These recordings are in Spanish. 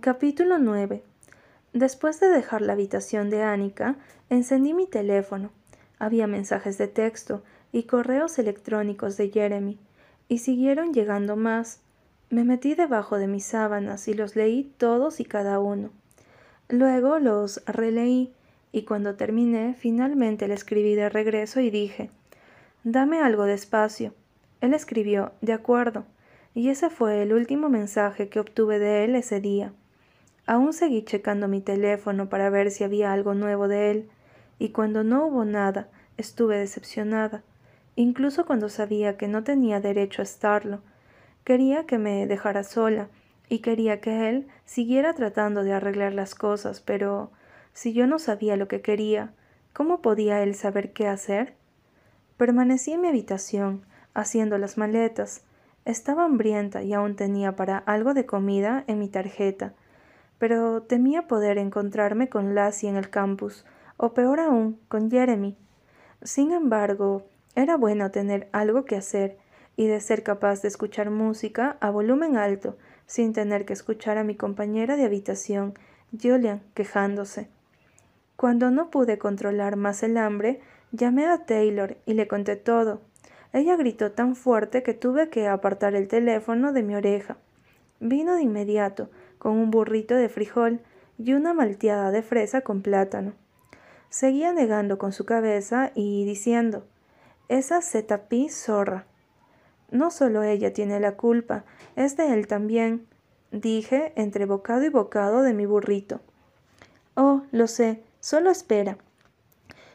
Capítulo 9 Después de dejar la habitación de Annika, encendí mi teléfono. Había mensajes de texto y correos electrónicos de Jeremy, y siguieron llegando más. Me metí debajo de mis sábanas y los leí todos y cada uno. Luego los releí, y cuando terminé, finalmente le escribí de regreso y dije Dame algo de espacio. Él escribió De acuerdo y ese fue el último mensaje que obtuve de él ese día. Aún seguí checando mi teléfono para ver si había algo nuevo de él, y cuando no hubo nada, estuve decepcionada, incluso cuando sabía que no tenía derecho a estarlo. Quería que me dejara sola, y quería que él siguiera tratando de arreglar las cosas, pero si yo no sabía lo que quería, ¿cómo podía él saber qué hacer? Permanecí en mi habitación, haciendo las maletas, estaba hambrienta y aún tenía para algo de comida en mi tarjeta, pero temía poder encontrarme con Lassie en el campus, o peor aún, con Jeremy. Sin embargo, era bueno tener algo que hacer y de ser capaz de escuchar música a volumen alto, sin tener que escuchar a mi compañera de habitación, Julian, quejándose. Cuando no pude controlar más el hambre, llamé a Taylor y le conté todo, ella gritó tan fuerte que tuve que apartar el teléfono de mi oreja. Vino de inmediato, con un burrito de frijol y una malteada de fresa con plátano. Seguía negando con su cabeza y diciendo Esa zetapí zorra. No solo ella tiene la culpa, es de él también, dije entre bocado y bocado de mi burrito. Oh, lo sé, solo espera.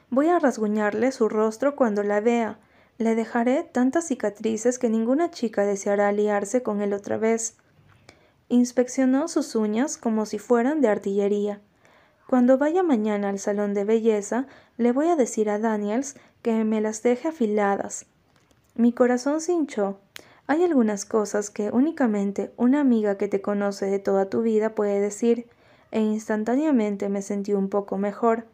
Voy a rasguñarle su rostro cuando la vea, le dejaré tantas cicatrices que ninguna chica deseará aliarse con él otra vez. Inspeccionó sus uñas como si fueran de artillería. Cuando vaya mañana al salón de belleza, le voy a decir a Daniels que me las deje afiladas. Mi corazón se hinchó. Hay algunas cosas que únicamente una amiga que te conoce de toda tu vida puede decir, e instantáneamente me sentí un poco mejor.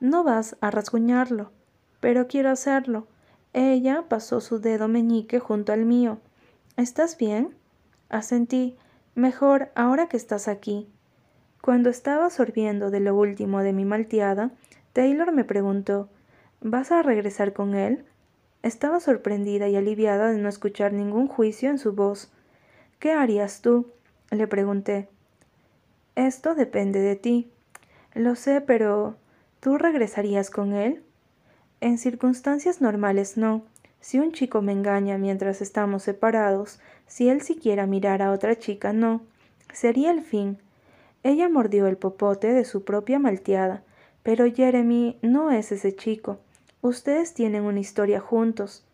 No vas a rasguñarlo, pero quiero hacerlo. Ella pasó su dedo meñique junto al mío. ¿Estás bien? Asentí. Mejor ahora que estás aquí. Cuando estaba sorbiendo de lo último de mi malteada, Taylor me preguntó ¿Vas a regresar con él? Estaba sorprendida y aliviada de no escuchar ningún juicio en su voz. ¿Qué harías tú? le pregunté. Esto depende de ti. Lo sé, pero ¿tú regresarías con él? En circunstancias normales no. Si un chico me engaña mientras estamos separados, si él siquiera mirara a otra chica, no. Sería el fin. Ella mordió el popote de su propia malteada. Pero Jeremy no es ese chico. Ustedes tienen una historia juntos.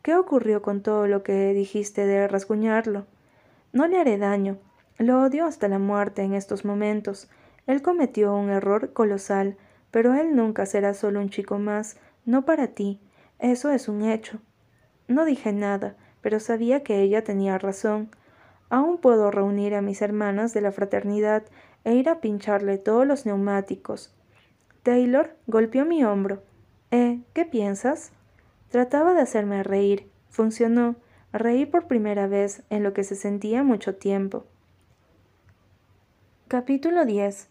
¿Qué ocurrió con todo lo que dijiste de rasguñarlo? No le haré daño. Lo odio hasta la muerte en estos momentos. Él cometió un error colosal, pero él nunca será solo un chico más, no para ti. Eso es un hecho. No dije nada, pero sabía que ella tenía razón. Aún puedo reunir a mis hermanas de la fraternidad e ir a pincharle todos los neumáticos. Taylor golpeó mi hombro. ¿Eh? ¿Qué piensas? Trataba de hacerme reír. Funcionó. Reí por primera vez en lo que se sentía mucho tiempo. Capítulo 10.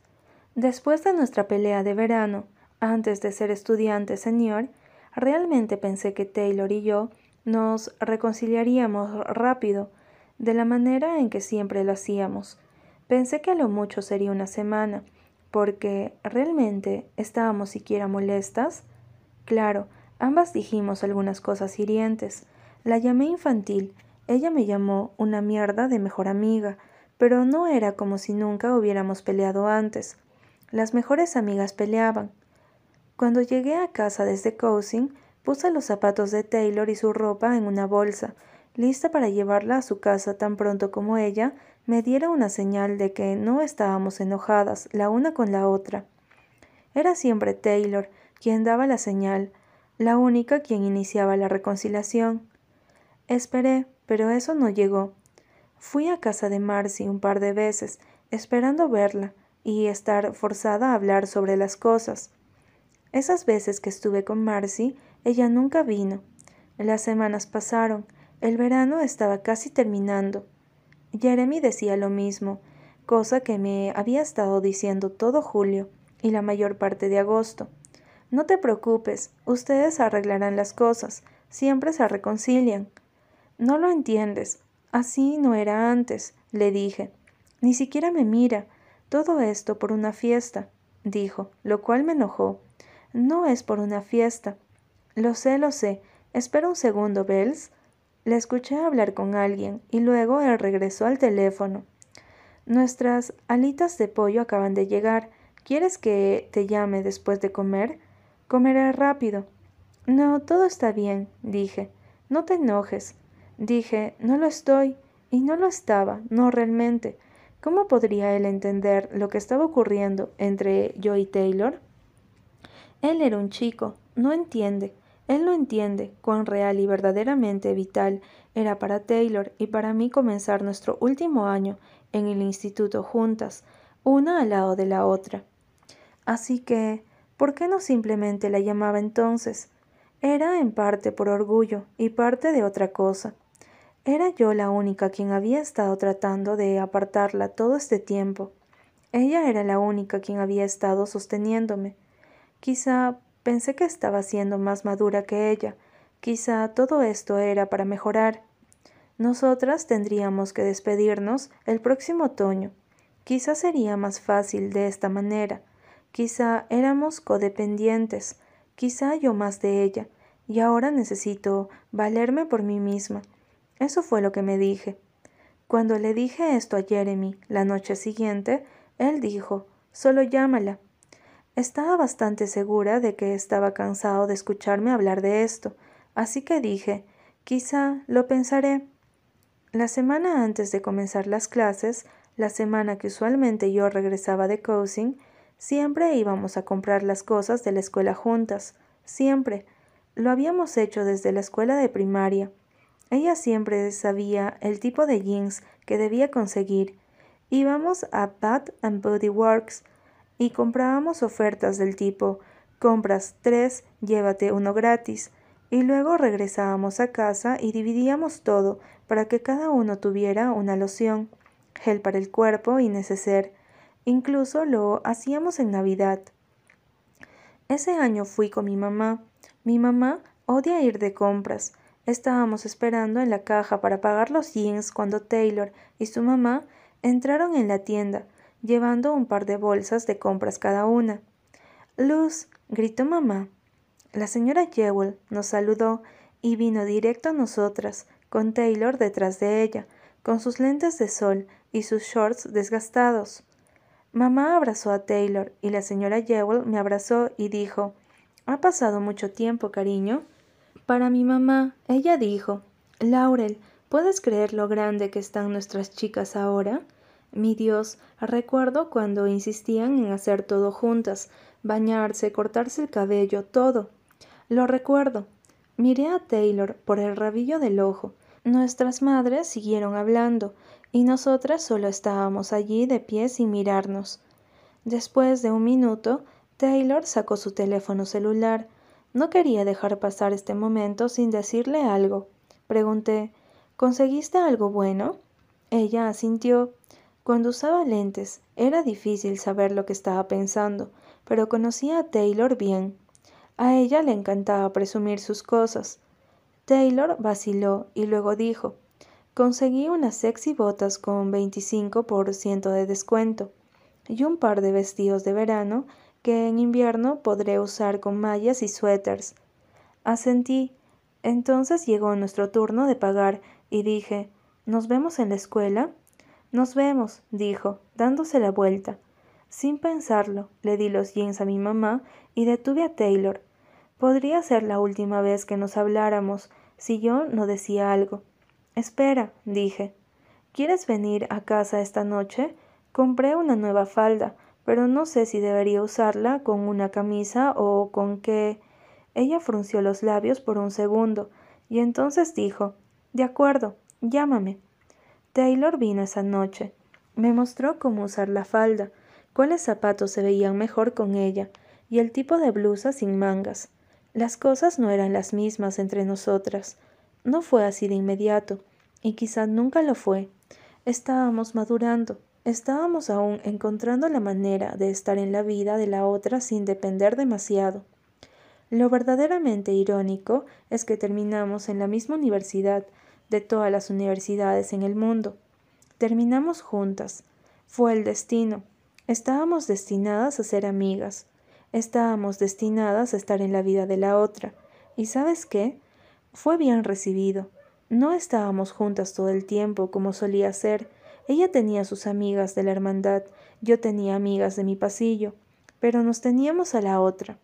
Después de nuestra pelea de verano, antes de ser estudiante señor, realmente pensé que Taylor y yo nos reconciliaríamos rápido, de la manera en que siempre lo hacíamos. Pensé que a lo mucho sería una semana, porque realmente estábamos siquiera molestas. Claro, ambas dijimos algunas cosas hirientes. La llamé infantil, ella me llamó una mierda de mejor amiga, pero no era como si nunca hubiéramos peleado antes. Las mejores amigas peleaban, cuando llegué a casa desde Cousin, puse los zapatos de Taylor y su ropa en una bolsa, lista para llevarla a su casa tan pronto como ella me diera una señal de que no estábamos enojadas la una con la otra. Era siempre Taylor quien daba la señal, la única quien iniciaba la reconciliación. Esperé, pero eso no llegó. Fui a casa de Marcy un par de veces, esperando verla y estar forzada a hablar sobre las cosas. Esas veces que estuve con Marcy, ella nunca vino. Las semanas pasaron, el verano estaba casi terminando. Jeremy decía lo mismo. cosa que me había estado diciendo todo julio y la mayor parte de agosto. No te preocupes, ustedes arreglarán las cosas, siempre se reconcilian. No lo entiendes. Así no era antes, le dije. Ni siquiera me mira. Todo esto por una fiesta, dijo, lo cual me enojó. No es por una fiesta. Lo sé, lo sé. Espera un segundo, Bells. Le escuché hablar con alguien y luego él regresó al teléfono. Nuestras alitas de pollo acaban de llegar. ¿Quieres que te llame después de comer? Comeré rápido. No, todo está bien, dije. No te enojes. Dije, no lo estoy. Y no lo estaba, no realmente. ¿Cómo podría él entender lo que estaba ocurriendo entre yo y Taylor? Él era un chico, no entiende. Él no entiende cuán real y verdaderamente vital era para Taylor y para mí comenzar nuestro último año en el instituto juntas, una al lado de la otra. Así que, ¿por qué no simplemente la llamaba entonces? Era en parte por orgullo y parte de otra cosa. Era yo la única quien había estado tratando de apartarla todo este tiempo. Ella era la única quien había estado sosteniéndome. Quizá pensé que estaba siendo más madura que ella. Quizá todo esto era para mejorar. Nosotras tendríamos que despedirnos el próximo otoño. Quizá sería más fácil de esta manera. Quizá éramos codependientes. Quizá yo más de ella. Y ahora necesito valerme por mí misma. Eso fue lo que me dije. Cuando le dije esto a Jeremy la noche siguiente, él dijo, solo llámala. Estaba bastante segura de que estaba cansado de escucharme hablar de esto, así que dije, quizá lo pensaré. La semana antes de comenzar las clases, la semana que usualmente yo regresaba de coaching, siempre íbamos a comprar las cosas de la escuela juntas, siempre. Lo habíamos hecho desde la escuela de primaria. Ella siempre sabía el tipo de jeans que debía conseguir. Íbamos a Bath and Body Works y comprábamos ofertas del tipo compras tres, llévate uno gratis, y luego regresábamos a casa y dividíamos todo para que cada uno tuviera una loción, gel para el cuerpo y neceser. Incluso lo hacíamos en Navidad. Ese año fui con mi mamá. Mi mamá odia ir de compras. Estábamos esperando en la caja para pagar los jeans cuando Taylor y su mamá entraron en la tienda, llevando un par de bolsas de compras cada una. Luz, gritó mamá, la señora Jewell nos saludó y vino directo a nosotras, con Taylor detrás de ella, con sus lentes de sol y sus shorts desgastados. Mamá abrazó a Taylor y la señora Jewell me abrazó y dijo ¿Ha pasado mucho tiempo, cariño? Para mi mamá, ella dijo Laurel, ¿puedes creer lo grande que están nuestras chicas ahora? Mi Dios, recuerdo cuando insistían en hacer todo juntas, bañarse, cortarse el cabello, todo. Lo recuerdo. Miré a Taylor por el rabillo del ojo. Nuestras madres siguieron hablando, y nosotras solo estábamos allí de pie sin mirarnos. Después de un minuto, Taylor sacó su teléfono celular. No quería dejar pasar este momento sin decirle algo. Pregunté ¿Conseguiste algo bueno? Ella asintió. Cuando usaba lentes, era difícil saber lo que estaba pensando, pero conocía a Taylor bien. A ella le encantaba presumir sus cosas. Taylor vaciló y luego dijo, conseguí unas sexy botas con 25% de descuento y un par de vestidos de verano que en invierno podré usar con mallas y suéteres. Asentí. Entonces llegó nuestro turno de pagar y dije, ¿nos vemos en la escuela? Nos vemos, dijo, dándose la vuelta. Sin pensarlo, le di los jeans a mi mamá y detuve a Taylor. Podría ser la última vez que nos habláramos si yo no decía algo. Espera, dije. ¿Quieres venir a casa esta noche? Compré una nueva falda, pero no sé si debería usarla con una camisa o con qué. Ella frunció los labios por un segundo, y entonces dijo De acuerdo, llámame. Taylor vino esa noche. Me mostró cómo usar la falda, cuáles zapatos se veían mejor con ella, y el tipo de blusa sin mangas. Las cosas no eran las mismas entre nosotras. No fue así de inmediato, y quizá nunca lo fue. Estábamos madurando. Estábamos aún encontrando la manera de estar en la vida de la otra sin depender demasiado. Lo verdaderamente irónico es que terminamos en la misma universidad de todas las universidades en el mundo. Terminamos juntas. Fue el destino. Estábamos destinadas a ser amigas. Estábamos destinadas a estar en la vida de la otra. ¿Y sabes qué? Fue bien recibido. No estábamos juntas todo el tiempo como solía ser. Ella tenía sus amigas de la hermandad, yo tenía amigas de mi pasillo, pero nos teníamos a la otra.